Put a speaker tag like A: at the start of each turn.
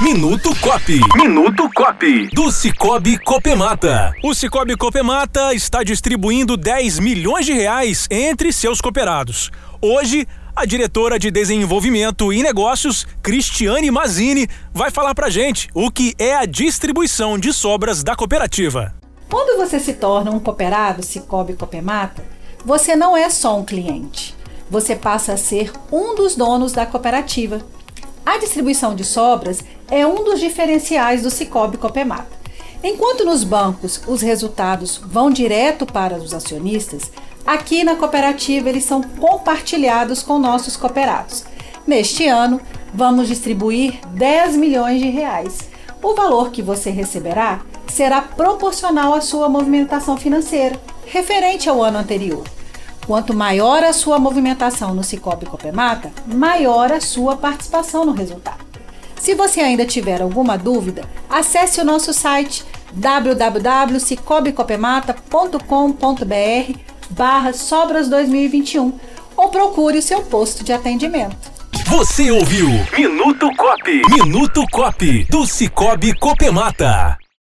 A: Minuto Cop. Minuto Cop. Do Cicobi Copemata. O Cicobi Copemata está distribuindo 10 milhões de reais entre seus cooperados. Hoje, a diretora de Desenvolvimento e Negócios, Cristiane Mazini, vai falar pra gente o que é a distribuição de sobras da cooperativa.
B: Quando você se torna um cooperado Cicobi Copemata, você não é só um cliente. Você passa a ser um dos donos da cooperativa. A distribuição de sobras é um dos diferenciais do Cicobi Copemata. Enquanto nos bancos os resultados vão direto para os acionistas, aqui na cooperativa eles são compartilhados com nossos cooperados. Neste ano, vamos distribuir 10 milhões de reais. O valor que você receberá será proporcional à sua movimentação financeira, referente ao ano anterior. Quanto maior a sua movimentação no Cicobi Copemata, maior a sua participação no resultado. Se você ainda tiver alguma dúvida, acesse o nosso site www.cicobicopemata.com.br barra sobras 2021 ou procure o seu posto de atendimento.
A: Você ouviu Minuto Cop. Minuto Cop do Cicobi Copemata.